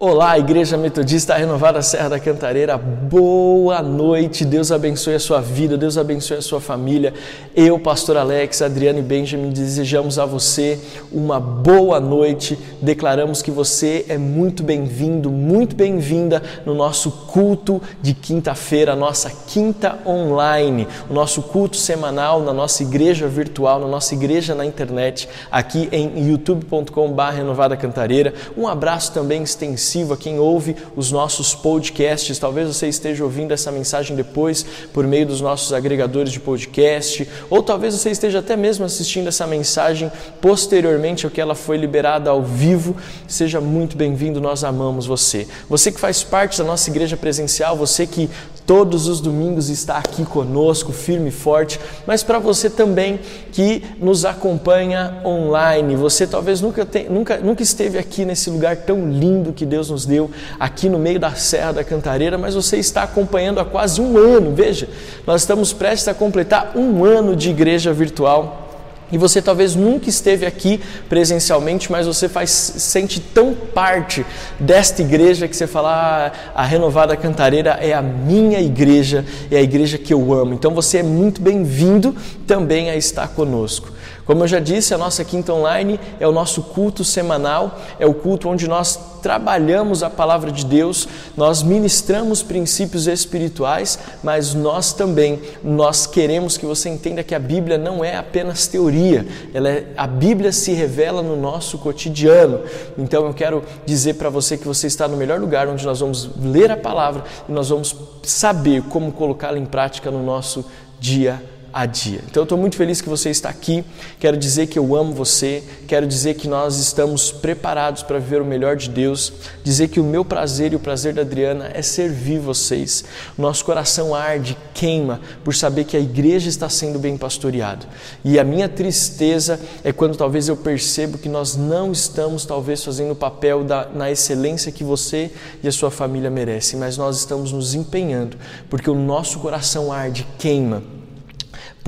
Olá, Igreja Metodista Renovada Serra da Cantareira, boa noite, Deus abençoe a sua vida, Deus abençoe a sua família. Eu, Pastor Alex, Adriano e Benjamin, desejamos a você uma boa noite. Declaramos que você é muito bem-vindo, muito bem-vinda no nosso culto de quinta-feira, nossa quinta online, o nosso culto semanal na nossa igreja virtual, na nossa igreja na internet, aqui em youtube.com.br Renovada Cantareira. Um abraço também extensivo a quem ouve os nossos podcasts. Talvez você esteja ouvindo essa mensagem depois por meio dos nossos agregadores de podcast, ou talvez você esteja até mesmo assistindo essa mensagem posteriormente ao que ela foi liberada ao vivo. Seja muito bem-vindo, nós amamos você. Você que faz parte da nossa igreja presencial, você que todos os domingos está aqui conosco, firme e forte, mas para você também que nos acompanha online. Você talvez nunca, nunca, nunca esteve aqui nesse lugar tão lindo que Deus nos deu, aqui no meio da Serra da Cantareira, mas você está acompanhando há quase um ano. Veja, nós estamos prestes a completar um ano de igreja virtual. E você talvez nunca esteve aqui presencialmente, mas você faz, sente tão parte desta igreja que você fala: ah, a Renovada Cantareira é a minha igreja, é a igreja que eu amo. Então você é muito bem-vindo também a estar conosco. Como eu já disse, a nossa quinta online é o nosso culto semanal, é o culto onde nós trabalhamos a palavra de Deus, nós ministramos princípios espirituais, mas nós também nós queremos que você entenda que a Bíblia não é apenas teoria, ela é, a Bíblia se revela no nosso cotidiano. Então eu quero dizer para você que você está no melhor lugar onde nós vamos ler a palavra e nós vamos saber como colocá-la em prática no nosso dia a dia a dia. Então eu estou muito feliz que você está aqui. Quero dizer que eu amo você. Quero dizer que nós estamos preparados para viver o melhor de Deus. Dizer que o meu prazer e o prazer da Adriana é servir vocês. Nosso coração arde, queima por saber que a igreja está sendo bem pastoreada. E a minha tristeza é quando talvez eu percebo que nós não estamos talvez fazendo o papel da, na excelência que você e a sua família merecem, mas nós estamos nos empenhando porque o nosso coração arde, queima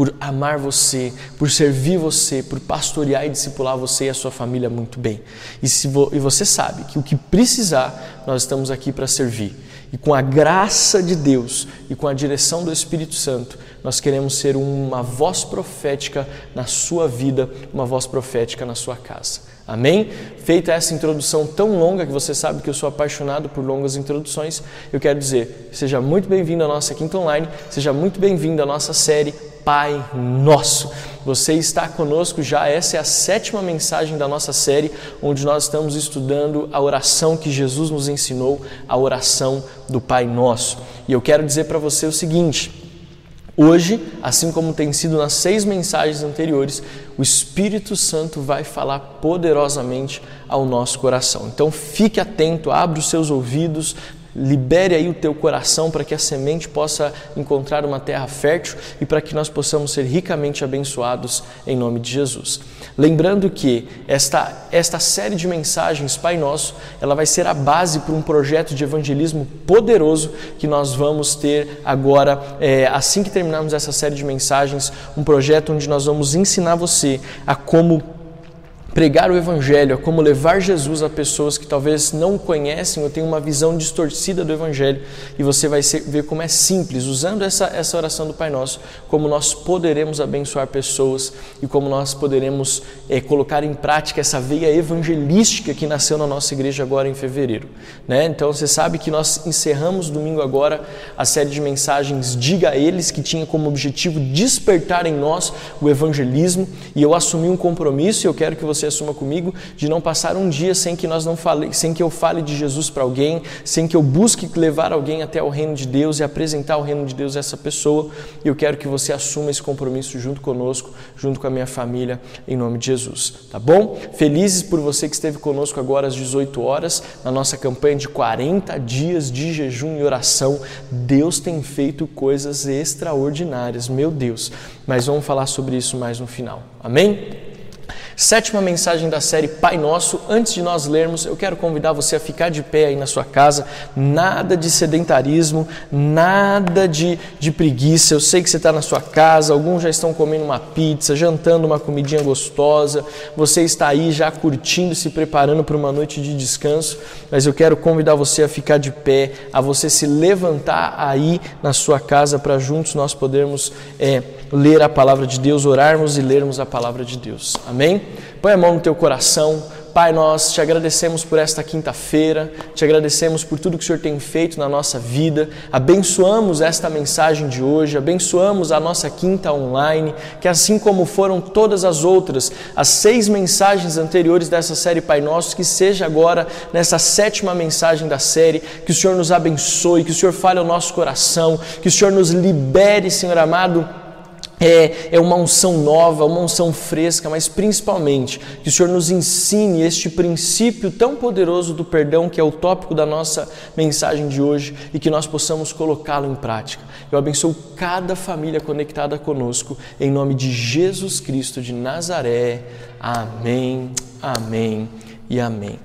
por amar você, por servir você, por pastorear e discipular você e a sua família muito bem. E, se vo, e você sabe que o que precisar, nós estamos aqui para servir. E com a graça de Deus e com a direção do Espírito Santo, nós queremos ser uma voz profética na sua vida, uma voz profética na sua casa. Amém? Feita essa introdução tão longa que você sabe que eu sou apaixonado por longas introduções, eu quero dizer, seja muito bem-vindo à nossa quinta online, seja muito bem-vindo à nossa série Pai Nosso. Você está conosco já, essa é a sétima mensagem da nossa série, onde nós estamos estudando a oração que Jesus nos ensinou, a oração do Pai Nosso. E eu quero dizer para você o seguinte: hoje, assim como tem sido nas seis mensagens anteriores, o Espírito Santo vai falar poderosamente ao nosso coração. Então fique atento, abra os seus ouvidos, Libere aí o teu coração para que a semente possa encontrar uma terra fértil e para que nós possamos ser ricamente abençoados em nome de Jesus. Lembrando que esta, esta série de mensagens Pai Nosso, ela vai ser a base para um projeto de evangelismo poderoso que nós vamos ter agora, é, assim que terminarmos essa série de mensagens, um projeto onde nós vamos ensinar você a como pregar o Evangelho, a como levar Jesus a pessoas que talvez não conhecem ou têm uma visão distorcida do Evangelho. E você vai ver como é simples, usando essa, essa oração do Pai Nosso, como nós poderemos abençoar pessoas e como nós poderemos é, colocar em prática essa veia evangelística que nasceu na nossa igreja agora em fevereiro. Né? Então você sabe que nós encerramos domingo agora a série de mensagens Diga a Eles, que tinha como objetivo despertar em nós o evangelismo. E eu assumi um compromisso e eu quero que você você assuma comigo de não passar um dia sem que nós não fale, sem que eu fale de Jesus para alguém, sem que eu busque levar alguém até o reino de Deus e apresentar o reino de Deus a essa pessoa. E eu quero que você assuma esse compromisso junto conosco, junto com a minha família, em nome de Jesus. Tá bom? Felizes por você que esteve conosco agora às 18 horas na nossa campanha de 40 dias de jejum e oração. Deus tem feito coisas extraordinárias, meu Deus. Mas vamos falar sobre isso mais no final. Amém? Sétima mensagem da série Pai Nosso. Antes de nós lermos, eu quero convidar você a ficar de pé aí na sua casa. Nada de sedentarismo, nada de, de preguiça. Eu sei que você está na sua casa, alguns já estão comendo uma pizza, jantando uma comidinha gostosa. Você está aí já curtindo, se preparando para uma noite de descanso. Mas eu quero convidar você a ficar de pé, a você se levantar aí na sua casa para juntos nós podermos é, ler a palavra de Deus, orarmos e lermos a palavra de Deus. Amém? Põe a mão no teu coração. Pai, nós te agradecemos por esta quinta-feira, te agradecemos por tudo que o Senhor tem feito na nossa vida, abençoamos esta mensagem de hoje, abençoamos a nossa quinta online, que assim como foram todas as outras, as seis mensagens anteriores dessa série Pai Nosso, que seja agora nessa sétima mensagem da série, que o Senhor nos abençoe, que o Senhor fale ao nosso coração, que o Senhor nos libere, Senhor amado é, é uma unção nova, uma unção fresca, mas principalmente que o Senhor nos ensine este princípio tão poderoso do perdão, que é o tópico da nossa mensagem de hoje, e que nós possamos colocá-lo em prática. Eu abençoo cada família conectada conosco, em nome de Jesus Cristo de Nazaré. Amém, amém e amém.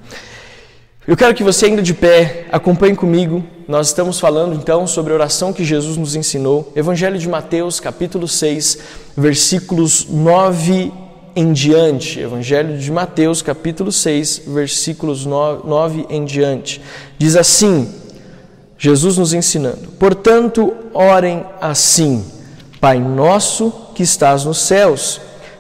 Eu quero que você, ainda de pé, acompanhe comigo. Nós estamos falando então sobre a oração que Jesus nos ensinou. Evangelho de Mateus, capítulo 6, versículos 9 em diante. Evangelho de Mateus, capítulo 6, versículos 9 em diante. Diz assim: Jesus nos ensinando: Portanto, orem assim: Pai nosso que estás nos céus,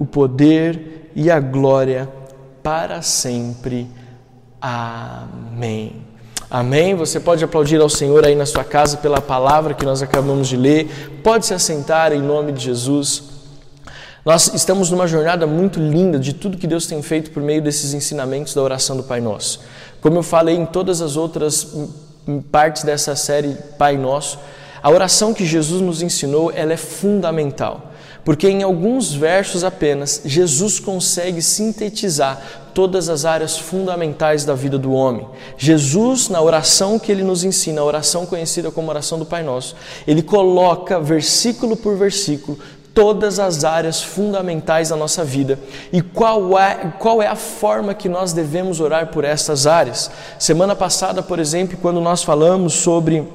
o poder e a glória para sempre. Amém. Amém. Você pode aplaudir ao Senhor aí na sua casa pela palavra que nós acabamos de ler. Pode se assentar em nome de Jesus. Nós estamos numa jornada muito linda de tudo que Deus tem feito por meio desses ensinamentos da oração do Pai Nosso. Como eu falei em todas as outras partes dessa série Pai Nosso, a oração que Jesus nos ensinou, ela é fundamental porque em alguns versos apenas Jesus consegue sintetizar todas as áreas fundamentais da vida do homem. Jesus, na oração que ele nos ensina, a oração conhecida como oração do Pai Nosso, ele coloca versículo por versículo todas as áreas fundamentais da nossa vida e qual é, qual é a forma que nós devemos orar por essas áreas. Semana passada, por exemplo, quando nós falamos sobre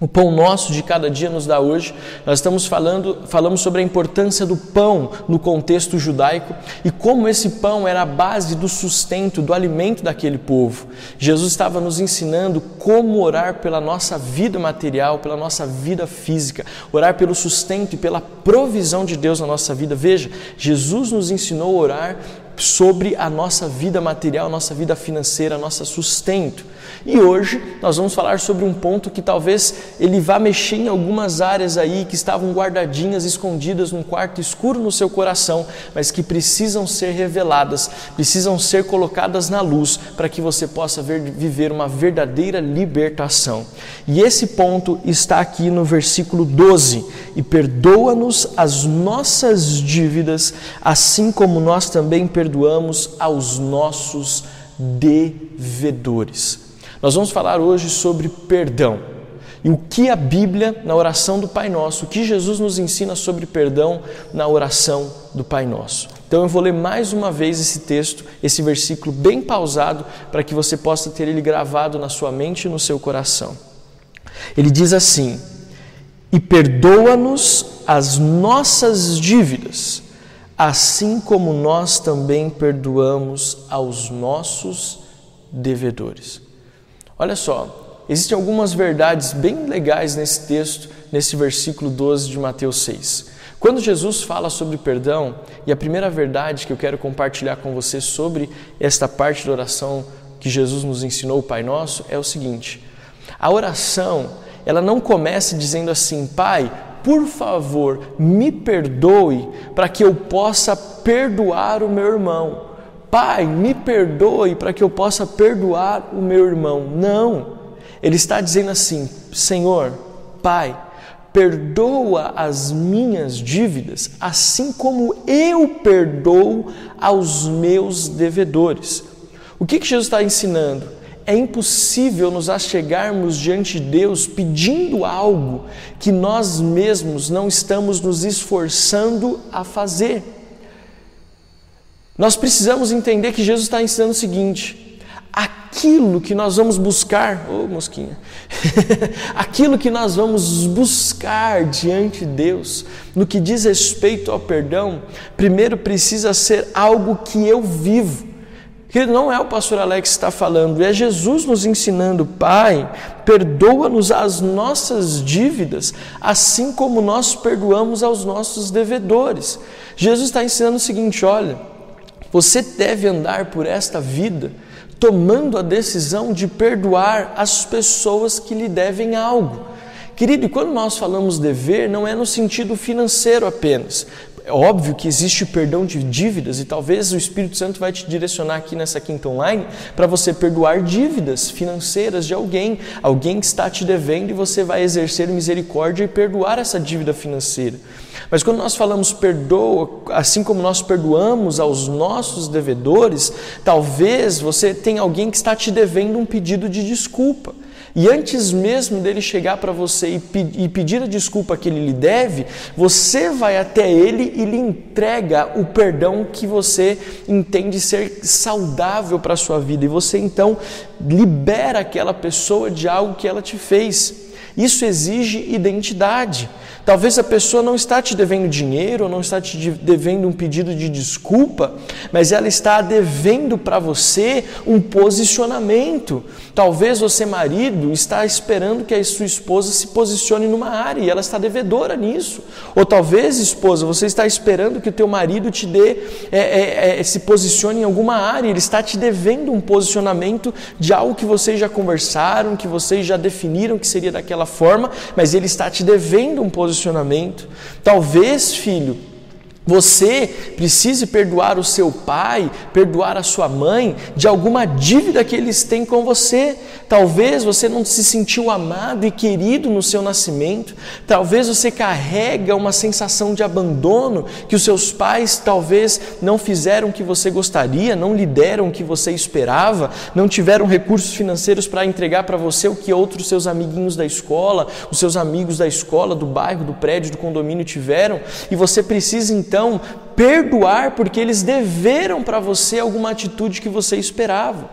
o pão nosso de cada dia nos dá hoje. Nós estamos falando, falamos sobre a importância do pão no contexto judaico e como esse pão era a base do sustento, do alimento daquele povo. Jesus estava nos ensinando como orar pela nossa vida material, pela nossa vida física, orar pelo sustento e pela provisão de Deus na nossa vida. Veja, Jesus nos ensinou a orar sobre a nossa vida material, nossa vida financeira, nosso sustento. E hoje nós vamos falar sobre um ponto que talvez ele vá mexer em algumas áreas aí que estavam guardadinhas, escondidas num quarto escuro no seu coração, mas que precisam ser reveladas, precisam ser colocadas na luz para que você possa ver, viver uma verdadeira libertação. E esse ponto está aqui no versículo 12: E perdoa-nos as nossas dívidas, assim como nós também perdoamos aos nossos devedores. Nós vamos falar hoje sobre perdão. E o que a Bíblia, na oração do Pai Nosso, o que Jesus nos ensina sobre perdão na oração do Pai Nosso. Então eu vou ler mais uma vez esse texto, esse versículo bem pausado, para que você possa ter ele gravado na sua mente e no seu coração. Ele diz assim: E perdoa-nos as nossas dívidas, assim como nós também perdoamos aos nossos devedores. Olha só, existem algumas verdades bem legais nesse texto, nesse versículo 12 de Mateus 6. Quando Jesus fala sobre perdão, e a primeira verdade que eu quero compartilhar com você sobre esta parte da oração que Jesus nos ensinou, o Pai Nosso, é o seguinte: a oração, ela não começa dizendo assim, Pai, por favor, me perdoe para que eu possa perdoar o meu irmão. Pai, me perdoe para que eu possa perdoar o meu irmão. Não. Ele está dizendo assim: Senhor, Pai, perdoa as minhas dívidas, assim como eu perdoo aos meus devedores. O que, que Jesus está ensinando? É impossível nos achegarmos diante de Deus pedindo algo que nós mesmos não estamos nos esforçando a fazer. Nós precisamos entender que Jesus está ensinando o seguinte: aquilo que nós vamos buscar, ô oh, mosquinha, aquilo que nós vamos buscar diante de Deus, no que diz respeito ao perdão, primeiro precisa ser algo que eu vivo. Que não é o pastor Alex que está falando, é Jesus nos ensinando, Pai, perdoa-nos as nossas dívidas, assim como nós perdoamos aos nossos devedores. Jesus está ensinando o seguinte: olha, você deve andar por esta vida tomando a decisão de perdoar as pessoas que lhe devem algo. Querido, quando nós falamos dever, não é no sentido financeiro apenas. É óbvio que existe perdão de dívidas e talvez o Espírito Santo vai te direcionar aqui nessa quinta online para você perdoar dívidas financeiras de alguém, alguém que está te devendo e você vai exercer misericórdia e perdoar essa dívida financeira. Mas quando nós falamos perdoa, assim como nós perdoamos aos nossos devedores, talvez você tenha alguém que está te devendo um pedido de desculpa. E antes mesmo dele chegar para você e, pedir a desculpa que ele lhe deve, você vai até ele e lhe entrega o perdão que você entende ser saudável para a sua vida. E você então libera aquela pessoa de algo que ela te fez. Isso exige identidade. Talvez a pessoa não está te devendo dinheiro, não está te devendo um pedido de desculpa, mas ela está devendo para você um posicionamento. Talvez você, marido, está esperando que a sua esposa se posicione numa área e ela está devedora nisso. Ou talvez, esposa, você está esperando que o teu marido te dê, é, é, é, se posicione em alguma área, ele está te devendo um posicionamento de algo que vocês já conversaram, que vocês já definiram que seria daquela forma, mas ele está te devendo um posicionamento posicionamento. Talvez, filho, você precise perdoar o seu pai, perdoar a sua mãe de alguma dívida que eles têm com você. Talvez você não se sentiu amado e querido no seu nascimento. Talvez você carrega uma sensação de abandono que os seus pais talvez não fizeram o que você gostaria, não lhe deram o que você esperava, não tiveram recursos financeiros para entregar para você o que outros seus amiguinhos da escola, os seus amigos da escola, do bairro, do prédio, do condomínio tiveram. E você precisa então então perdoar porque eles deveram para você alguma atitude que você esperava.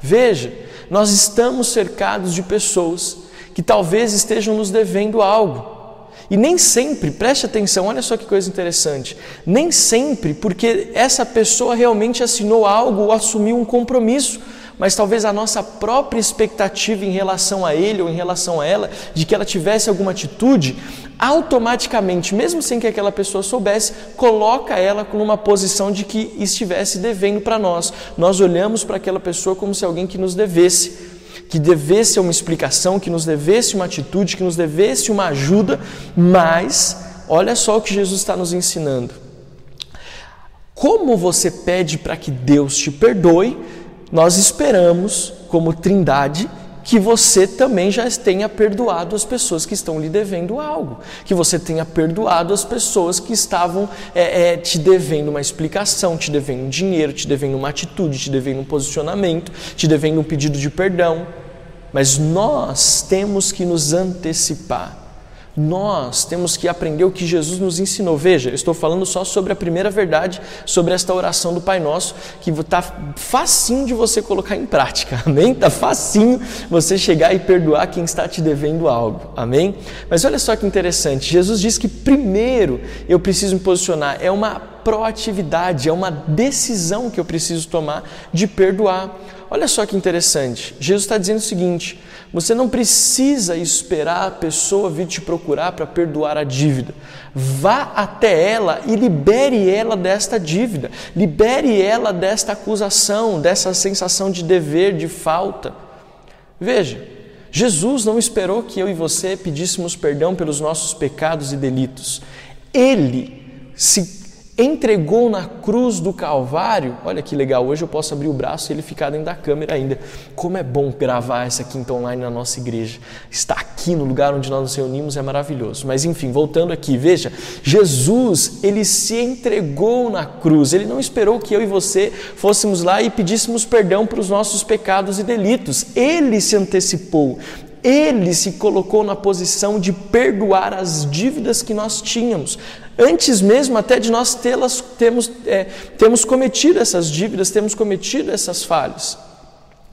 Veja, nós estamos cercados de pessoas que talvez estejam nos devendo algo. E nem sempre, preste atenção, olha só que coisa interessante, nem sempre porque essa pessoa realmente assinou algo ou assumiu um compromisso, mas talvez a nossa própria expectativa em relação a ele ou em relação a ela, de que ela tivesse alguma atitude, automaticamente, mesmo sem que aquela pessoa soubesse, coloca ela numa posição de que estivesse devendo para nós. Nós olhamos para aquela pessoa como se alguém que nos devesse, que devesse uma explicação, que nos devesse uma atitude, que nos devesse uma ajuda, mas olha só o que Jesus está nos ensinando. Como você pede para que Deus te perdoe, nós esperamos, como Trindade, que você também já tenha perdoado as pessoas que estão lhe devendo algo, que você tenha perdoado as pessoas que estavam é, é, te devendo uma explicação, te devendo um dinheiro, te devendo uma atitude, te devendo um posicionamento, te devendo um pedido de perdão. Mas nós temos que nos antecipar nós temos que aprender o que Jesus nos ensinou. Veja, eu estou falando só sobre a primeira verdade, sobre esta oração do Pai Nosso, que está facinho de você colocar em prática, amém? Está facinho você chegar e perdoar quem está te devendo algo, amém? Mas olha só que interessante, Jesus diz que primeiro eu preciso me posicionar, é uma proatividade, é uma decisão que eu preciso tomar de perdoar. Olha só que interessante, Jesus está dizendo o seguinte: você não precisa esperar a pessoa vir te procurar para perdoar a dívida. Vá até ela e libere ela desta dívida, libere ela desta acusação, dessa sensação de dever, de falta. Veja, Jesus não esperou que eu e você pedíssemos perdão pelos nossos pecados e delitos. Ele se entregou na cruz do Calvário. Olha que legal, hoje eu posso abrir o braço e ele ficar dentro da câmera ainda. Como é bom gravar essa quinta online na nossa igreja. Estar aqui no lugar onde nós nos reunimos é maravilhoso. Mas enfim, voltando aqui, veja, Jesus, ele se entregou na cruz. Ele não esperou que eu e você fôssemos lá e pedíssemos perdão para os nossos pecados e delitos. Ele se antecipou. Ele se colocou na posição de perdoar as dívidas que nós tínhamos, antes mesmo até de nós tê-las, temos, é, temos cometido essas dívidas, temos cometido essas falhas.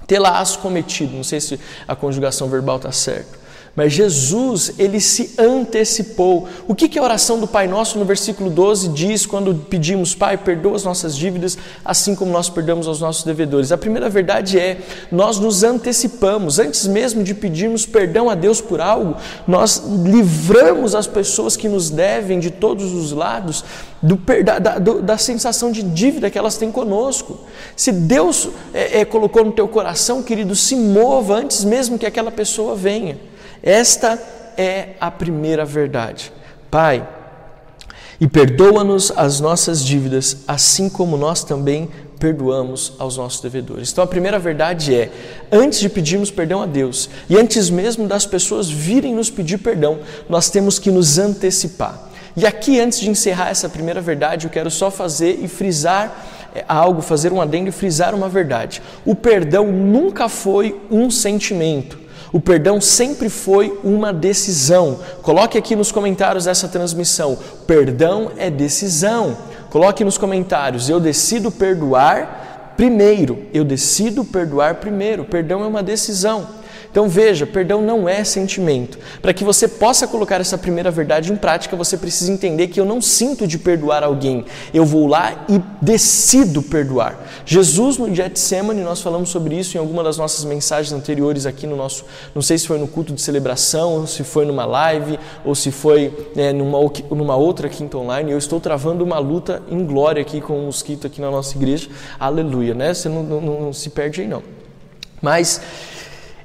Tê-las cometido, não sei se a conjugação verbal está certa. Mas Jesus, ele se antecipou. O que, que a oração do Pai Nosso no versículo 12 diz quando pedimos, Pai, perdoa as nossas dívidas, assim como nós perdoamos aos nossos devedores? A primeira verdade é, nós nos antecipamos, antes mesmo de pedirmos perdão a Deus por algo, nós livramos as pessoas que nos devem de todos os lados do, da, da, da, sensação de dívida que elas têm conosco. Se Deus é, é, colocou no teu coração, querido, se mova antes mesmo que aquela pessoa venha. Esta é a primeira verdade. Pai, e perdoa-nos as nossas dívidas, assim como nós também perdoamos aos nossos devedores. Então a primeira verdade é: antes de pedirmos perdão a Deus e antes mesmo das pessoas virem nos pedir perdão, nós temos que nos antecipar. E aqui, antes de encerrar essa primeira verdade, eu quero só fazer e frisar é, algo, fazer um adendo e frisar uma verdade. O perdão nunca foi um sentimento. O perdão sempre foi uma decisão. Coloque aqui nos comentários dessa transmissão: perdão é decisão. Coloque nos comentários: eu decido perdoar primeiro. Eu decido perdoar primeiro. Perdão é uma decisão. Então veja, perdão não é sentimento. Para que você possa colocar essa primeira verdade em prática, você precisa entender que eu não sinto de perdoar alguém. Eu vou lá e decido perdoar. Jesus no Getsemane, nós falamos sobre isso em alguma das nossas mensagens anteriores aqui no nosso, não sei se foi no culto de celebração, se foi numa live ou se foi é, numa, numa outra quinta online. Eu estou travando uma luta em glória aqui com o mosquito aqui na nossa igreja. Aleluia, né? Você não, não, não se perde aí não. Mas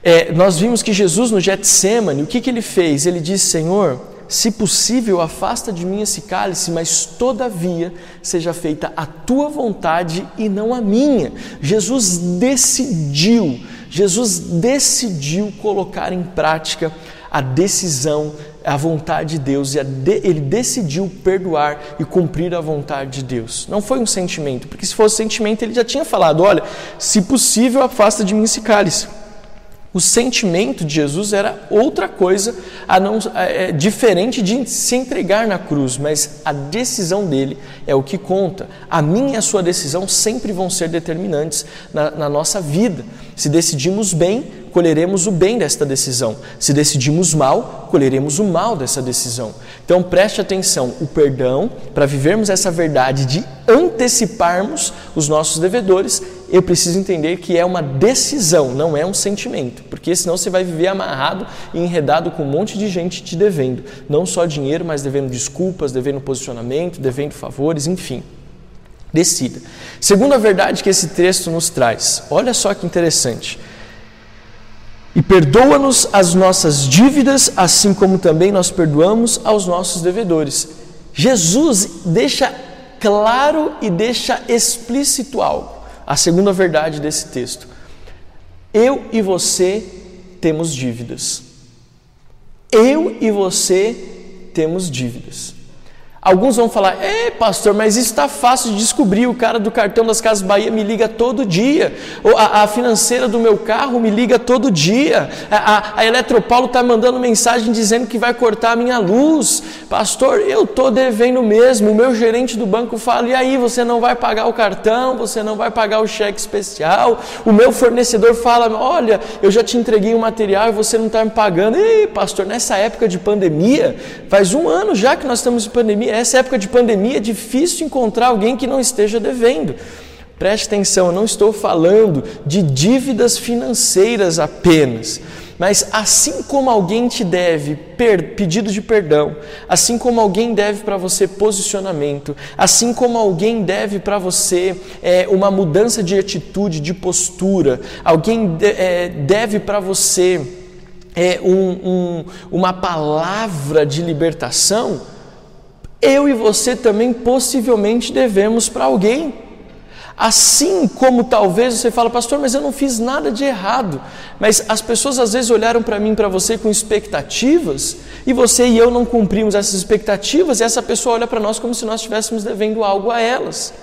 é, nós vimos que Jesus no Getsemane, o que, que ele fez? Ele disse, Senhor, se possível, afasta de mim esse cálice, mas todavia seja feita a tua vontade e não a minha. Jesus decidiu, Jesus decidiu colocar em prática a decisão, a vontade de Deus, e de, ele decidiu perdoar e cumprir a vontade de Deus. Não foi um sentimento, porque se fosse sentimento, ele já tinha falado: olha, se possível, afasta de mim esse cálice. O sentimento de Jesus era outra coisa, a não, é, diferente de se entregar na cruz, mas a decisão dele é o que conta. A minha e a sua decisão sempre vão ser determinantes na, na nossa vida. Se decidimos bem, colheremos o bem desta decisão. Se decidimos mal, colheremos o mal dessa decisão. Então preste atenção: o perdão, para vivermos essa verdade de anteciparmos os nossos devedores, eu preciso entender que é uma decisão, não é um sentimento, porque senão você vai viver amarrado e enredado com um monte de gente te devendo, não só dinheiro, mas devendo desculpas, devendo posicionamento, devendo favores, enfim. Decida. Segunda verdade que esse texto nos traz, olha só que interessante. E perdoa-nos as nossas dívidas, assim como também nós perdoamos aos nossos devedores. Jesus deixa claro e deixa explícito algo a segunda verdade desse texto. Eu e você temos dívidas. Eu e você temos dívidas. Alguns vão falar, é pastor, mas isso está fácil de descobrir. O cara do cartão das Casas Bahia me liga todo dia. A, a financeira do meu carro me liga todo dia. A, a, a Eletropaulo está mandando mensagem dizendo que vai cortar a minha luz. Pastor, eu estou devendo mesmo. O meu gerente do banco fala: e aí, você não vai pagar o cartão, você não vai pagar o cheque especial. O meu fornecedor fala: olha, eu já te entreguei o material e você não está me pagando. Ei, pastor, nessa época de pandemia, faz um ano já que nós estamos em pandemia essa época de pandemia é difícil encontrar alguém que não esteja devendo. Preste atenção, eu não estou falando de dívidas financeiras apenas, mas assim como alguém te deve pedido de perdão, assim como alguém deve para você posicionamento, assim como alguém deve para você é, uma mudança de atitude, de postura, alguém é, deve para você é, um, um, uma palavra de libertação, eu e você também possivelmente devemos para alguém. Assim como talvez você fala, pastor, mas eu não fiz nada de errado. Mas as pessoas às vezes olharam para mim, para você com expectativas, e você e eu não cumprimos essas expectativas, e essa pessoa olha para nós como se nós estivéssemos devendo algo a elas.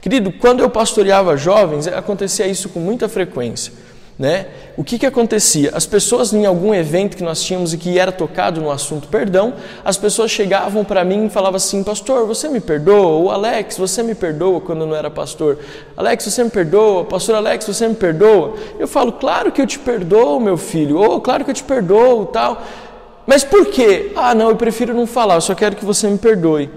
Querido, quando eu pastoreava jovens, acontecia isso com muita frequência. Né? O que, que acontecia? As pessoas, em algum evento que nós tínhamos e que era tocado no assunto perdão, as pessoas chegavam para mim e falavam assim: Pastor, você me perdoa? Ou Alex, você me perdoa quando eu não era pastor? Alex, você me perdoa? Pastor Alex, você me perdoa? Eu falo: Claro que eu te perdoo, meu filho. Ou claro que eu te perdoo, tal. Mas por quê? Ah, não, eu prefiro não falar, eu só quero que você me perdoe.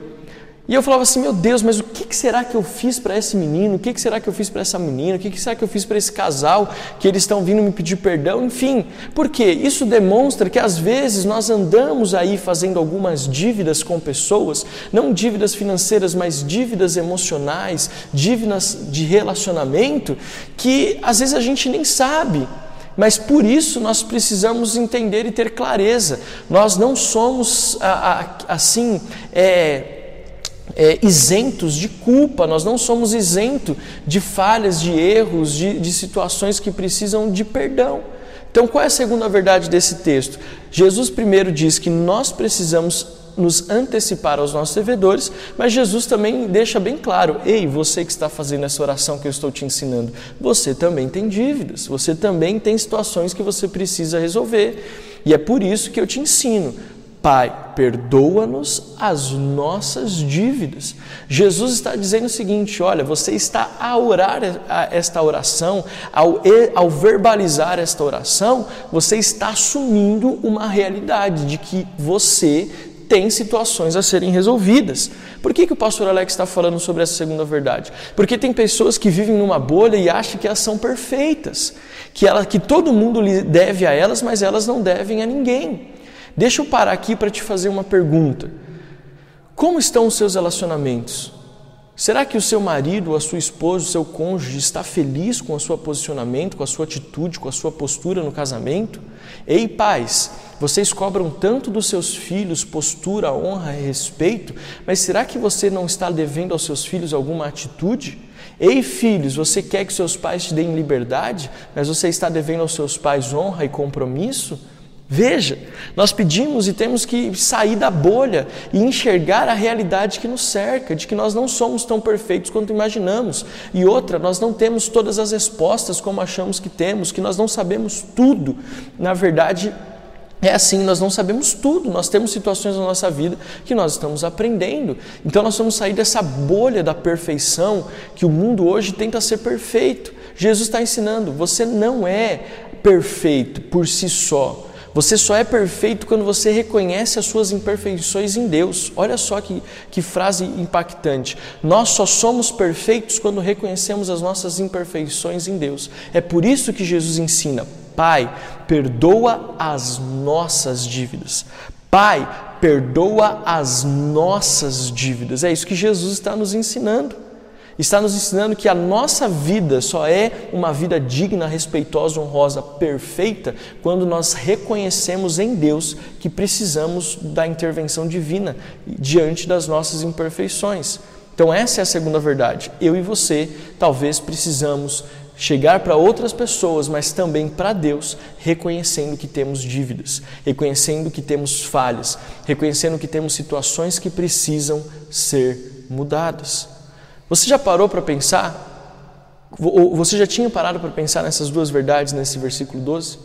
E eu falava assim, meu Deus, mas o que será que eu fiz para esse menino? O que será que eu fiz para essa menina? O que será que eu fiz para esse casal que eles estão vindo me pedir perdão? Enfim, porque isso demonstra que às vezes nós andamos aí fazendo algumas dívidas com pessoas, não dívidas financeiras, mas dívidas emocionais, dívidas de relacionamento, que às vezes a gente nem sabe. Mas por isso nós precisamos entender e ter clareza. Nós não somos assim. É, é, isentos de culpa, nós não somos isentos de falhas, de erros, de, de situações que precisam de perdão. Então, qual é a segunda verdade desse texto? Jesus primeiro diz que nós precisamos nos antecipar aos nossos devedores, mas Jesus também deixa bem claro: ei, você que está fazendo essa oração que eu estou te ensinando, você também tem dívidas, você também tem situações que você precisa resolver. E é por isso que eu te ensino. Pai, perdoa-nos as nossas dívidas. Jesus está dizendo o seguinte: olha, você está a orar esta oração, ao, ao verbalizar esta oração, você está assumindo uma realidade de que você tem situações a serem resolvidas. Por que, que o pastor Alex está falando sobre essa segunda verdade? Porque tem pessoas que vivem numa bolha e acham que elas são perfeitas, que, ela, que todo mundo deve a elas, mas elas não devem a ninguém. Deixa eu parar aqui para te fazer uma pergunta. Como estão os seus relacionamentos? Será que o seu marido, a sua esposa, o seu cônjuge está feliz com o seu posicionamento, com a sua atitude, com a sua postura no casamento? Ei, pais, vocês cobram tanto dos seus filhos postura, honra e respeito, mas será que você não está devendo aos seus filhos alguma atitude? Ei, filhos, você quer que seus pais te deem liberdade, mas você está devendo aos seus pais honra e compromisso? Veja, nós pedimos e temos que sair da bolha e enxergar a realidade que nos cerca, de que nós não somos tão perfeitos quanto imaginamos. E outra, nós não temos todas as respostas como achamos que temos, que nós não sabemos tudo. Na verdade, é assim, nós não sabemos tudo, nós temos situações na nossa vida que nós estamos aprendendo. Então nós vamos sair dessa bolha da perfeição que o mundo hoje tenta ser perfeito. Jesus está ensinando, você não é perfeito por si só. Você só é perfeito quando você reconhece as suas imperfeições em Deus. Olha só que, que frase impactante. Nós só somos perfeitos quando reconhecemos as nossas imperfeições em Deus. É por isso que Jesus ensina: Pai, perdoa as nossas dívidas. Pai, perdoa as nossas dívidas. É isso que Jesus está nos ensinando está nos ensinando que a nossa vida só é uma vida digna, respeitosa, honrosa, perfeita, quando nós reconhecemos em Deus que precisamos da intervenção divina diante das nossas imperfeições. Então, essa é a segunda verdade. Eu e você talvez precisamos chegar para outras pessoas, mas também para Deus, reconhecendo que temos dívidas, reconhecendo que temos falhas, reconhecendo que temos situações que precisam ser mudadas. Você já parou para pensar? Ou você já tinha parado para pensar nessas duas verdades nesse versículo 12?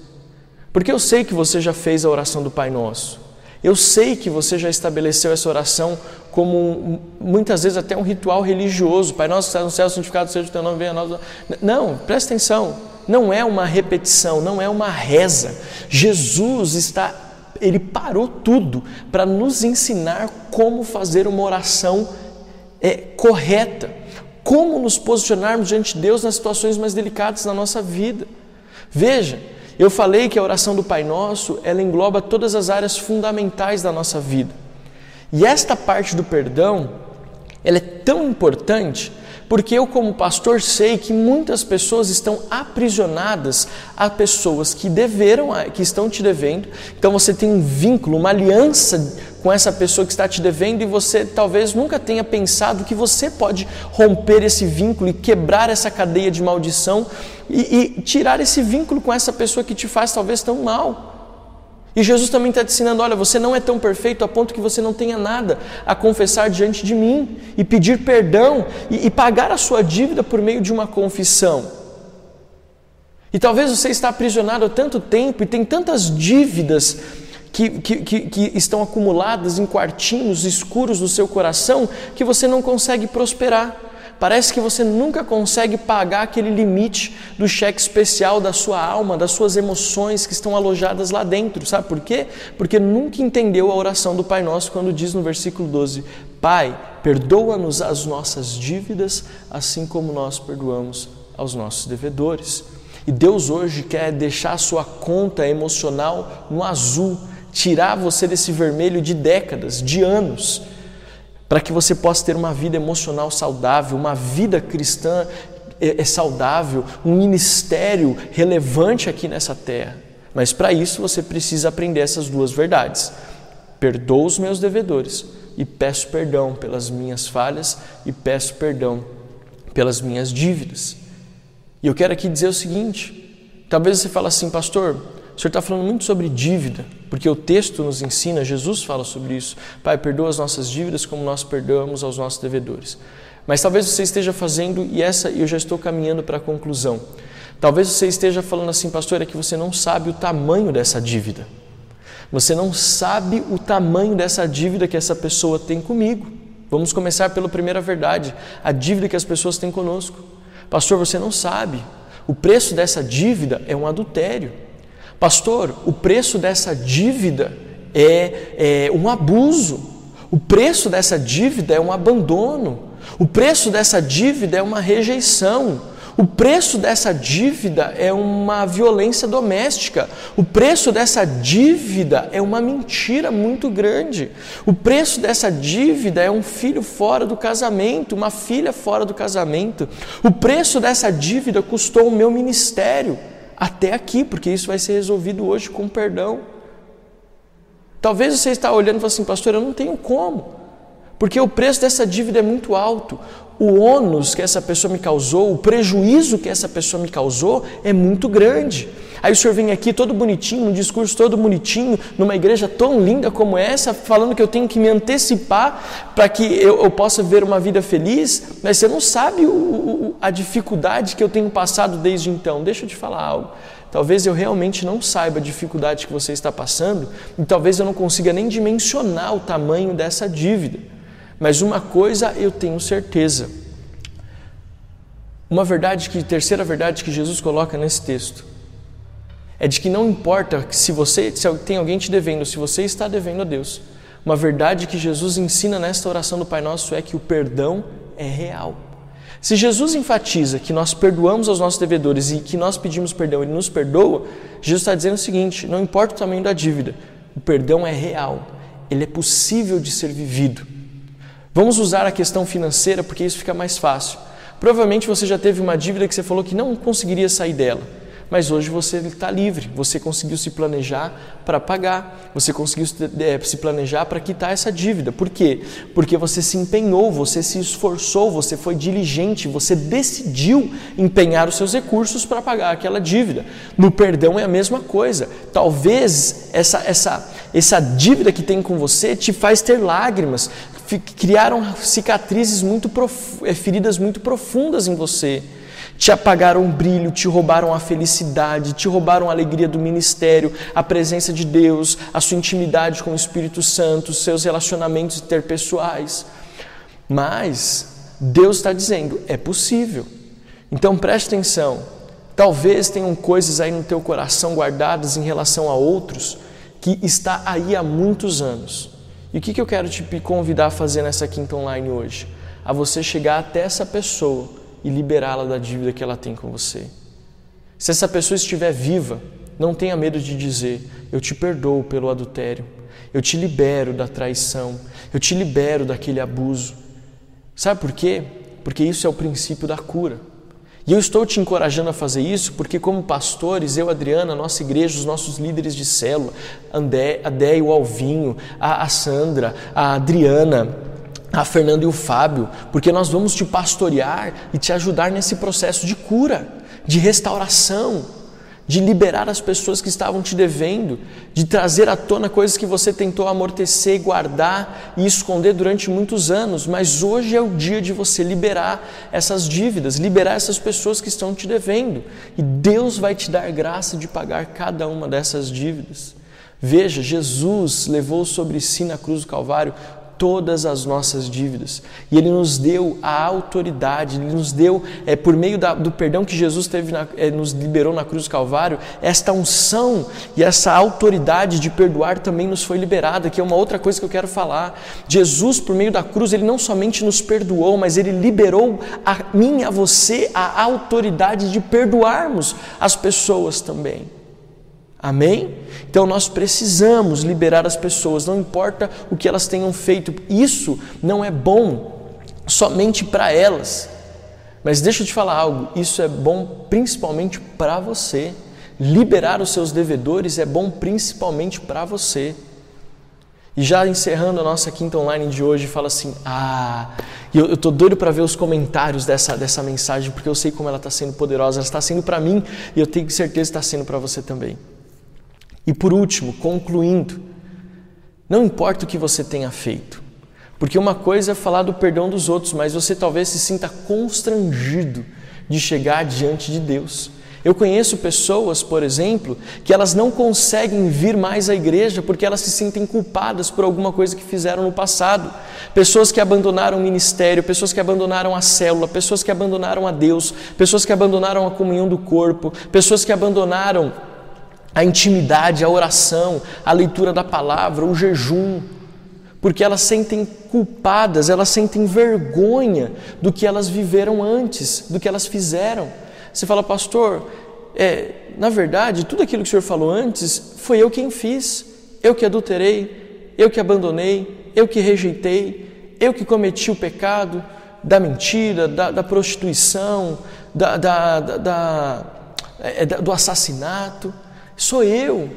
Porque eu sei que você já fez a oração do Pai Nosso. Eu sei que você já estabeleceu essa oração como muitas vezes até um ritual religioso. Pai Nosso que está no céu, santificado seja o teu nome, venha a nós. Não, presta atenção. Não é uma repetição, não é uma reza. Jesus está, ele parou tudo para nos ensinar como fazer uma oração é, correta, como nos posicionarmos diante de Deus nas situações mais delicadas da nossa vida. Veja, eu falei que a oração do Pai Nosso, ela engloba todas as áreas fundamentais da nossa vida. E esta parte do perdão, ela é tão importante Porque eu, como pastor, sei que muitas pessoas estão aprisionadas a pessoas que deveram, que estão te devendo. Então você tem um vínculo, uma aliança com essa pessoa que está te devendo e você talvez nunca tenha pensado que você pode romper esse vínculo e quebrar essa cadeia de maldição e, e tirar esse vínculo com essa pessoa que te faz talvez tão mal. E Jesus também está te ensinando: olha, você não é tão perfeito a ponto que você não tenha nada a confessar diante de mim e pedir perdão e, e pagar a sua dívida por meio de uma confissão. E talvez você está aprisionado há tanto tempo e tem tantas dívidas que, que, que, que, estão acumuladas em quartinhos escuros do seu coração que você não consegue prosperar. Parece que você nunca consegue pagar aquele limite do cheque especial da sua alma, das suas emoções que estão alojadas lá dentro. Sabe por quê? Porque nunca entendeu a oração do Pai Nosso quando diz no versículo 12: Pai, perdoa-nos as nossas dívidas, assim como nós perdoamos aos nossos devedores. E Deus hoje quer deixar a sua conta emocional no azul, tirar você desse vermelho de décadas, de anos para que você possa ter uma vida emocional saudável, uma vida cristã é, é saudável, um ministério relevante aqui nessa terra. Mas para isso você precisa aprender essas duas verdades. Perdoo os meus devedores e peço perdão pelas minhas falhas e peço perdão pelas minhas dívidas. E eu quero aqui dizer o seguinte: talvez você fale assim, pastor, o senhor está falando muito sobre dívida, porque o texto nos ensina, Jesus fala sobre isso. Pai, perdoa as nossas dívidas como nós perdoamos aos nossos devedores. Mas talvez você esteja fazendo, e essa eu já estou caminhando para a conclusão. Talvez você esteja falando assim, pastor, é que você não sabe o tamanho dessa dívida. Você não sabe o tamanho dessa dívida que essa pessoa tem comigo. Vamos começar pela primeira verdade, a dívida que as pessoas têm conosco. Pastor, você não sabe. O preço dessa dívida é um adultério. Pastor, o preço dessa dívida é, é um abuso, o preço dessa dívida é um abandono, o preço dessa dívida é uma rejeição, o preço dessa dívida é uma violência doméstica. O preço dessa dívida é uma mentira muito grande. O preço dessa dívida é um filho fora do casamento, uma filha fora do casamento. O preço dessa dívida custou o meu ministério até aqui, porque isso vai ser resolvido hoje com perdão. Talvez você está olhando e fale assim, pastor, eu não tenho como, porque o preço dessa dívida é muito alto. O ônus que essa pessoa me causou, o prejuízo que essa pessoa me causou é muito grande. Aí o senhor vem aqui todo bonitinho, um discurso todo bonitinho, numa igreja tão linda como essa, falando que eu tenho que me antecipar para que eu, eu, possa ver uma vida feliz, mas você não sabe o, o, a dificuldade que eu tenho passado desde então. Deixa eu te falar algo. Talvez eu realmente não saiba a dificuldade que você está passando e talvez eu não consiga nem dimensionar o tamanho dessa dívida. Mas uma coisa eu tenho certeza. Uma verdade que terceira verdade que Jesus coloca nesse texto é de que não importa se você se tem alguém te devendo, se você está devendo a Deus. Uma verdade que Jesus ensina nesta oração do Pai Nosso é que o perdão é real. Se Jesus enfatiza que nós perdoamos aos nossos devedores e que nós pedimos perdão, ele nos perdoa, Jesus está dizendo o seguinte: não importa o tamanho da dívida, o perdão é real, ele é possível de ser vivido. Vamos usar a questão financeira porque isso fica mais fácil. Provavelmente você já teve uma dívida que você falou que não conseguiria sair dela mas hoje você está livre, você conseguiu se planejar para pagar, você conseguiu se planejar para quitar essa dívida. Por quê? Porque você se empenhou, você se esforçou, você foi diligente, você decidiu empenhar os seus recursos para pagar aquela dívida. No perdão é a mesma coisa. Talvez essa, essa, essa dívida que tem com você te faz ter lágrimas, criaram cicatrizes muito prof... É, feridas muito profundas em você te apagaram o brilho, te roubaram a felicidade, te roubaram a alegria do ministério, a presença de Deus, a sua intimidade com o Espírito Santo, seus relacionamentos interpessoais. Mas Deus está dizendo: é possível. Então preste atenção. Talvez tenham coisas aí no teu coração guardadas em relação a outros que está aí há muitos anos. E o que, que eu quero te convidar a fazer nessa quinta online hoje? A você chegar até essa pessoa e liberá-la da dívida que ela tem com você. Se essa pessoa estiver viva, não tenha medo de dizer: Eu te perdoo pelo adultério, eu te libero da traição, eu te libero daquele abuso. Sabe por quê? Porque isso é o princípio da cura. E eu estou te encorajando a fazer isso porque, como pastores, eu, Adriana, a nossa igreja, os nossos líderes de célula, Andé, a Dé o Alvinho, a, a Sandra, a Adriana, a Fernanda e o Fábio, porque nós vamos te pastorear e te ajudar nesse processo de cura, de restauração de liberar as pessoas que estavam te devendo, de trazer à tona coisas que você tentou amortecer, guardar e esconder durante muitos anos, mas hoje é o dia de você liberar essas dívidas, liberar essas pessoas que estão te devendo, e Deus vai te dar graça de pagar cada uma dessas dívidas. Veja, Jesus levou sobre si na cruz do Calvário todas as nossas dívidas. E Ele nos deu a autoridade, Ele nos deu, é, por meio da, do perdão que Jesus teve na, é, nos liberou na cruz do Calvário, esta unção e essa autoridade de perdoar também nos foi liberada, que é uma outra coisa que eu quero falar. Jesus, por meio da cruz, Ele não somente nos perdoou, mas Ele liberou a mim, a você, a autoridade de perdoarmos as pessoas também. Amém? Então nós precisamos liberar as pessoas, não importa o que elas tenham feito, isso não é bom somente para elas. Mas deixa eu te falar algo, isso é bom principalmente para você. Liberar os seus devedores é bom principalmente para você. E já encerrando a nossa quinta online de hoje, fala assim: Ah, eu estou doido para ver os comentários dessa, dessa mensagem, porque eu sei como ela está sendo poderosa. Ela está sendo para mim e eu tenho certeza que está sendo para você também. E por último, concluindo, não importa o que você tenha feito, porque uma coisa é falar do perdão dos outros, mas você talvez se sinta constrangido de chegar diante de Deus. Eu conheço pessoas, por exemplo, que elas não conseguem vir mais à igreja porque elas se sentem culpadas por alguma coisa que fizeram no passado. Pessoas que abandonaram o ministério, pessoas que abandonaram a célula, pessoas que abandonaram a Deus, pessoas que abandonaram a comunhão do corpo, pessoas que abandonaram a intimidade, a oração, a leitura da palavra, o jejum, porque elas sentem culpadas, elas sentem vergonha do que elas viveram antes, do que elas fizeram. Você fala, pastor, é, na verdade, tudo aquilo que o senhor falou antes foi eu quem fiz, eu que adulterei, eu que abandonei, eu que rejeitei, eu que cometi o pecado da mentira, da, da prostituição, da, da, da, é, do assassinato. Sou eu.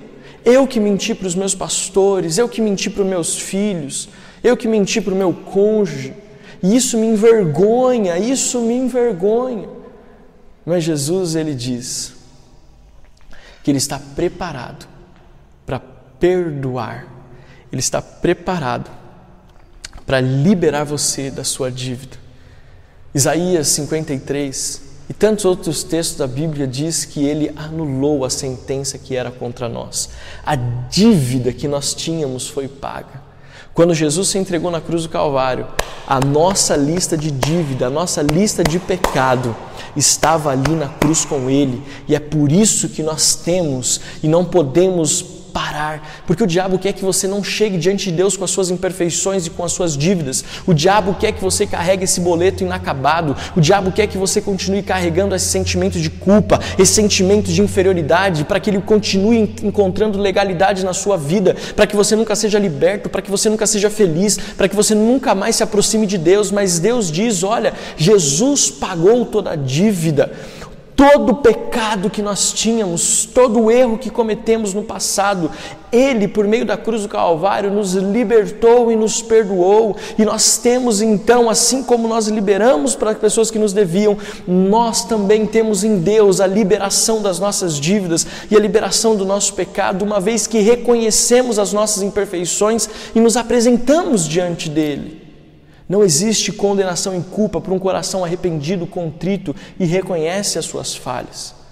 Eu que menti para os meus pastores, eu que menti para os meus filhos, eu que menti para o meu cônjuge. E isso me envergonha, isso me envergonha. Mas Jesus, ele diz que ele está preparado para perdoar, ele está preparado para liberar você da sua dívida. Isaías 53, e tantos outros textos da Bíblia diz que ele anulou a sentença que era contra nós. A dívida que nós tínhamos foi paga. Quando Jesus se entregou na cruz do Calvário, a nossa lista de dívida, a nossa lista de pecado estava ali na cruz com ele, e é por isso que nós temos e não podemos parar, porque o diabo quer que você não chegue diante de Deus com as suas imperfeições e com as suas dívidas. O diabo quer que você carregue esse boleto inacabado. O diabo quer que você continue carregando esse sentimento de culpa, esse sentimento de inferioridade, para que ele continue encontrando legalidade na sua vida, para que você nunca seja liberto, para que você nunca seja feliz, para que você nunca mais se aproxime de Deus. Mas Deus diz: olha, Jesus pagou toda a dívida todo o pecado que nós tínhamos, todo o erro que cometemos no passado, Ele, por meio da cruz do Calvário, nos libertou e nos perdoou, e nós temos então, assim como nós liberamos para as pessoas que nos deviam, nós também temos em Deus a liberação das nossas dívidas e a liberação do nosso pecado, uma vez que reconhecemos as nossas imperfeições e nos apresentamos diante dEle. Não existe condenação em culpa para um coração arrependido, contrito e reconhece as suas falhas.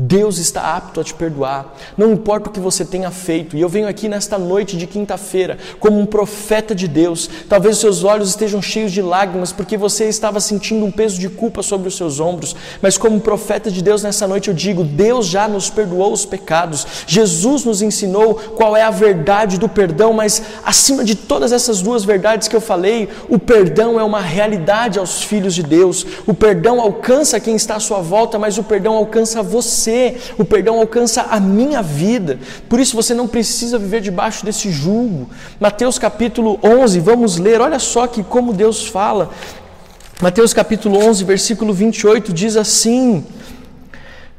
Deus está apto a te perdoar, não importa o que você tenha feito. E eu venho aqui nesta noite de quinta-feira como um profeta de Deus. Talvez os seus olhos estejam cheios de lágrimas porque você estava sentindo um peso de culpa sobre os seus ombros. Mas, como profeta de Deus nessa noite, eu digo: Deus já nos perdoou os pecados. Jesus nos ensinou qual é a verdade do perdão. Mas, acima de todas essas duas verdades que eu falei, o perdão é uma realidade aos filhos de Deus. O perdão alcança quem está à sua volta, mas o perdão alcança você você, o perdão alcança a minha vida. Por isso você não precisa viver debaixo desse julgo. Mateus capítulo 11, vamos ler, olha só que como Deus fala. Mateus capítulo 11, versículo 28 diz assim: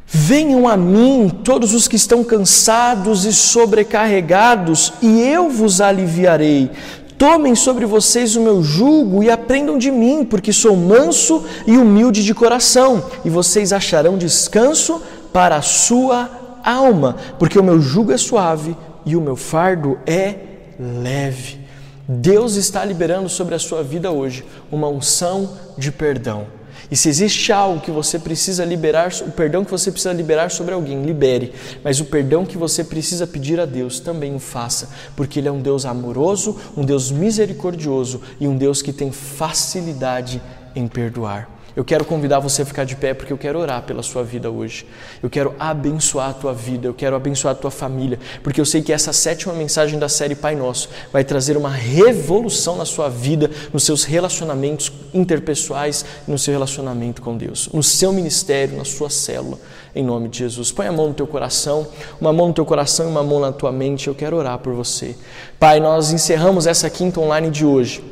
Venham a mim todos os que estão cansados e sobrecarregados, e eu vos aliviarei. Tomem sobre vocês o meu jugo e aprendam de mim, porque sou manso e humilde de coração, e vocês acharão descanso para a sua alma, porque o meu jugo é suave e o meu fardo é leve. Deus está liberando sobre a sua vida hoje uma unção de perdão. E se existe algo que você precisa liberar, o perdão que você precisa liberar sobre alguém, libere. Mas o perdão que você precisa pedir a Deus, também o faça, porque Ele é um Deus amoroso, um Deus misericordioso e um Deus que tem facilidade em perdoar. Eu quero convidar você a ficar de pé porque eu quero orar pela sua vida hoje. Eu quero abençoar a tua vida, eu quero abençoar a tua família, porque eu sei que essa sétima mensagem da série Pai Nosso vai trazer uma revolução na sua vida, nos seus relacionamentos interpessoais, no seu relacionamento com Deus, no seu ministério, na sua célula, em nome de Jesus. Põe a mão no teu coração, uma mão no teu coração e uma mão na tua mente. Eu quero orar por você. Pai, nós encerramos essa quinta online de hoje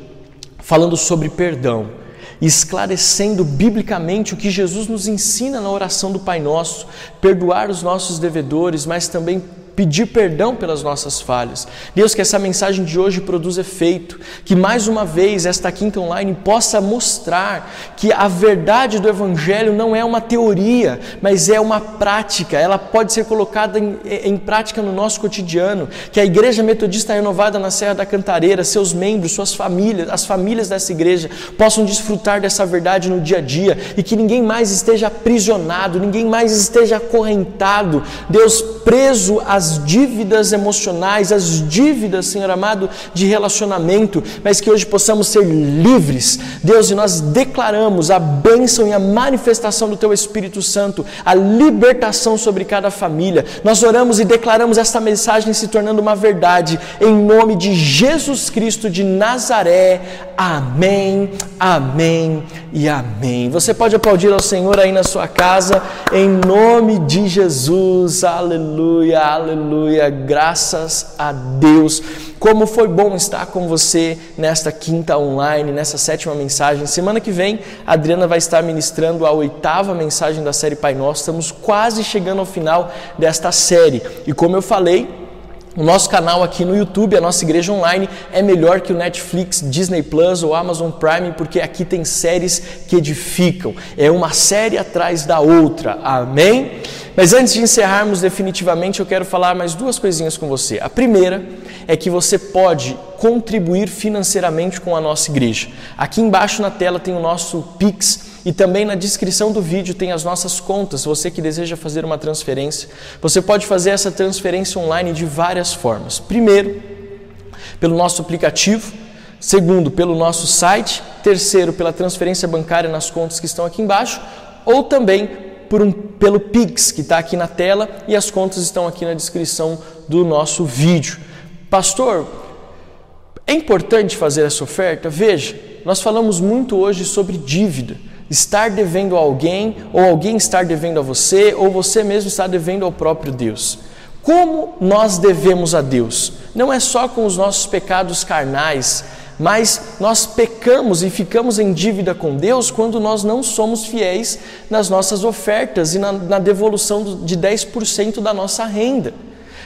falando sobre perdão esclarecendo biblicamente o que Jesus nos ensina na oração do Pai Nosso, perdoar os nossos devedores, mas também pedir perdão pelas nossas falhas. Deus, que essa mensagem de hoje produza efeito, que mais uma vez esta quinta online possa mostrar que a verdade do Evangelho não é uma teoria, mas é uma prática, ela pode ser colocada em, em prática no nosso cotidiano, que a Igreja Metodista Renovada na Serra da Cantareira, seus membros, suas famílias, as famílias dessa igreja possam desfrutar dessa verdade no dia a dia e que ninguém mais esteja aprisionado, ninguém mais esteja acorrentado, Deus, preso às dívidas emocionais, as dívidas, Senhor amado, de relacionamento, mas que hoje possamos ser livres. Deus, e nós declaramos a bênção e a manifestação do Teu Espírito Santo, a libertação sobre cada família. Nós oramos e declaramos esta mensagem se tornando uma verdade, em nome de Jesus Cristo de Nazaré. Amém, amém e amém. Você pode aplaudir ao Senhor aí na sua casa, em nome de Jesus. Aleluia, aleluia aleluia, graças a Deus. Como foi bom estar com você nesta quinta online, nessa sétima mensagem. Semana que vem, a Adriana vai estar ministrando a oitava mensagem da série Pai Nosso. Estamos quase chegando ao final desta série. E como eu falei, o nosso canal aqui no YouTube, a nossa igreja online, é melhor que o Netflix, Disney Plus ou Amazon Prime, porque aqui tem séries que edificam. É uma série atrás da outra. Amém? Mas antes de encerrarmos definitivamente, eu quero falar mais duas coisinhas com você. A primeira é que você pode contribuir financeiramente com a nossa igreja. Aqui embaixo na tela tem o nosso Pix e também na descrição do vídeo tem as nossas contas. Você que deseja fazer uma transferência, você pode fazer essa transferência online de várias formas. Primeiro, pelo nosso aplicativo. Segundo, pelo nosso site. Terceiro, pela transferência bancária nas contas que estão aqui embaixo. Ou também por um, pelo Pix, que está aqui na tela e as contas estão aqui na descrição do nosso vídeo. Pastor, é importante fazer essa oferta? Veja, nós falamos muito hoje sobre dívida. Estar devendo a alguém, ou alguém estar devendo a você, ou você mesmo estar devendo ao próprio Deus. Como nós devemos a Deus? Não é só com os nossos pecados carnais, mas nós pecamos e ficamos em dívida com Deus quando nós não somos fiéis nas nossas ofertas e na, na devolução de 10% da nossa renda.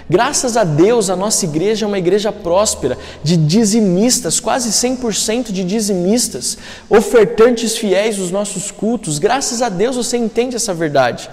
Graças a Deus, a nossa igreja é uma igreja próspera, de dizimistas, quase 100% de dizimistas, ofertantes fiéis dos nossos cultos. Graças a Deus você entende essa verdade.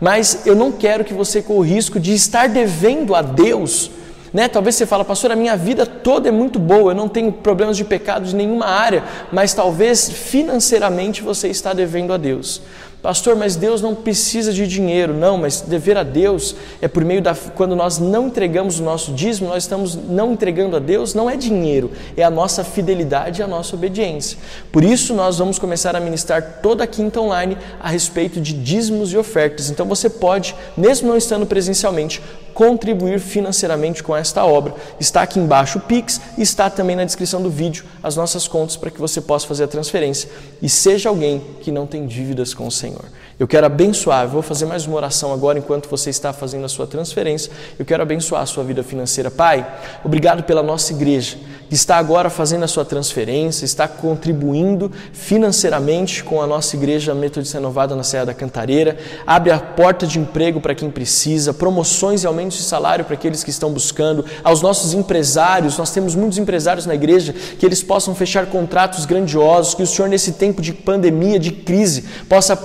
Mas eu não quero que você corra o risco de estar devendo a Deus né? Talvez você fale, pastor, a minha vida toda é muito boa, eu não tenho problemas de pecado de nenhuma área, mas talvez financeiramente você está devendo a Deus. Pastor, mas Deus não precisa de dinheiro. Não, mas dever a Deus é por meio da. Quando nós não entregamos o nosso dízimo, nós estamos não entregando a Deus, não é dinheiro, é a nossa fidelidade e a nossa obediência. Por isso, nós vamos começar a ministrar toda a quinta online a respeito de dízimos e ofertas. Então, você pode, mesmo não estando presencialmente, contribuir financeiramente com esta obra. Está aqui embaixo o Pix está também na descrição do vídeo as nossas contas para que você possa fazer a transferência e seja alguém que não tem dívidas com o Senhor. or Eu quero abençoar, vou fazer mais uma oração agora enquanto você está fazendo a sua transferência. Eu quero abençoar a sua vida financeira. Pai, obrigado pela nossa igreja que está agora fazendo a sua transferência, está contribuindo financeiramente com a nossa igreja Metodista Renovada na Serra da Cantareira. Abre a porta de emprego para quem precisa, promoções e aumentos de salário para aqueles que estão buscando. Aos nossos empresários, nós temos muitos empresários na igreja, que eles possam fechar contratos grandiosos, que o Senhor, nesse tempo de pandemia, de crise, possa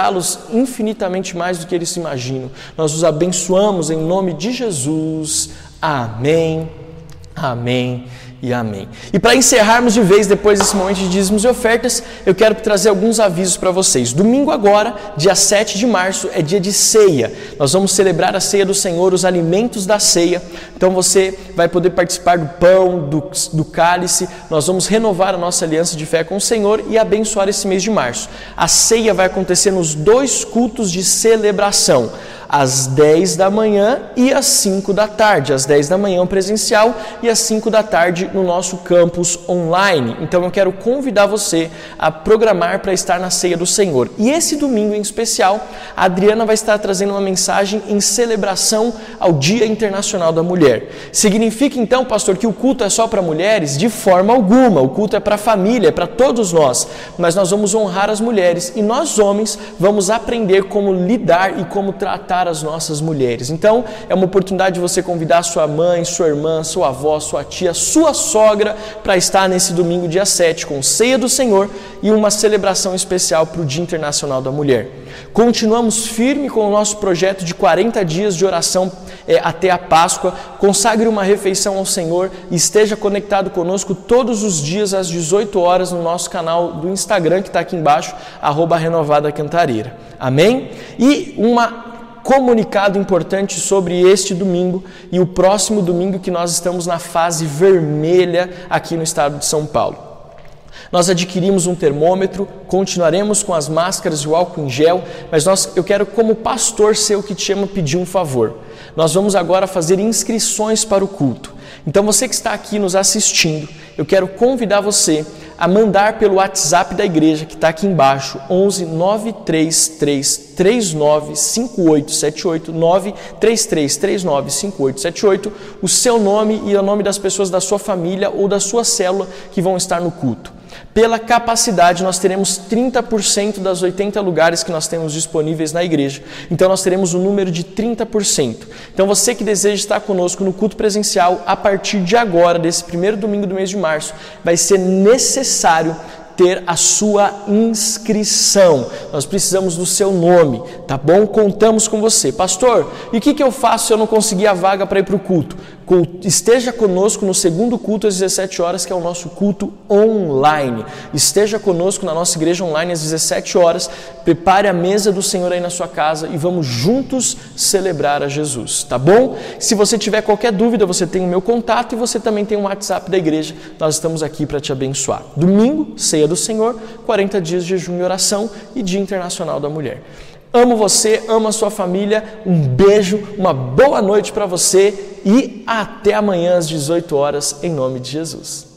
prosperá-los infinitamente mais do que eles imaginam. Nós os abençoamos em nome de Jesus. Amém. Amém e amém. E para encerrarmos de vez depois desse momento de dízimos e ofertas, eu quero trazer alguns avisos para vocês. Domingo agora, dia 7 de março, é dia de ceia. Nós vamos celebrar a ceia do Senhor, os alimentos da ceia. Então você vai poder participar do pão, do, do cálice. Nós vamos renovar a nossa aliança de fé com o Senhor e abençoar esse mês de março. A ceia vai acontecer nos dois cultos de celebração às 10 da manhã e às 5 da tarde. Às 10 da manhã presencial e às 5 da tarde no nosso campus online. Então eu quero convidar você a programar para estar na ceia do Senhor. E esse domingo em especial, a Adriana vai estar trazendo uma mensagem em celebração ao Dia Internacional da Mulher. Significa então, pastor, que o culto é só para mulheres? De forma alguma. O culto é para a família, é para todos nós. Mas nós vamos honrar as mulheres e nós homens vamos aprender como lidar e como tratar as nossas mulheres. Então, é uma oportunidade de você convidar sua mãe, sua irmã, sua avó, sua tia, sua sogra para estar nesse domingo, dia 7, com Ceia do Senhor e uma celebração especial para o Dia Internacional da Mulher. Continuamos firme com o nosso projeto de 40 dias de oração é, até a Páscoa. Consagre uma refeição ao Senhor e esteja conectado conosco todos os dias às 18 horas no nosso canal do Instagram que está aqui embaixo, arroba Renovada Cantareira. Amém? E uma comunicado importante sobre este domingo e o próximo domingo que nós estamos na fase vermelha aqui no estado de São Paulo. Nós adquirimos um termômetro, continuaremos com as máscaras e o álcool em gel, mas nós, eu quero, como pastor seu que te chama, pedir um favor. Nós vamos agora fazer inscrições para o culto. Então, você que está aqui nos assistindo, eu quero convidar você a mandar pelo WhatsApp da igreja, que está aqui embaixo, 11 933 39 5878 933 39 5878, o seu nome e o nome das pessoas da sua família ou da sua célula que vão estar no culto. Pela capacidade, nós teremos 30% das 80 lugares que nós temos disponíveis na igreja. Então, nós teremos um número de 30%. Então, você que deseja estar conosco no culto presencial, a partir de agora, desse primeiro domingo do mês de março, vai ser necessário ter a sua inscrição. Nós precisamos do seu nome, tá bom? Contamos com você. Pastor, e o que, que eu faço se eu não conseguir a vaga para ir para o culto? Esteja conosco no segundo culto às 17 horas, que é o nosso culto online. Esteja conosco na nossa igreja online às 17 horas. Prepare a mesa do Senhor aí na sua casa e vamos juntos celebrar a Jesus, tá bom? Se você tiver qualquer dúvida, você tem o meu contato e você também tem o WhatsApp da igreja. Nós estamos aqui para te abençoar. Domingo, ceia do Senhor, 40 dias de jejum e oração e Dia Internacional da Mulher. Amo você, amo a sua família. Um beijo, uma boa noite para você e até amanhã às 18 horas, em nome de Jesus.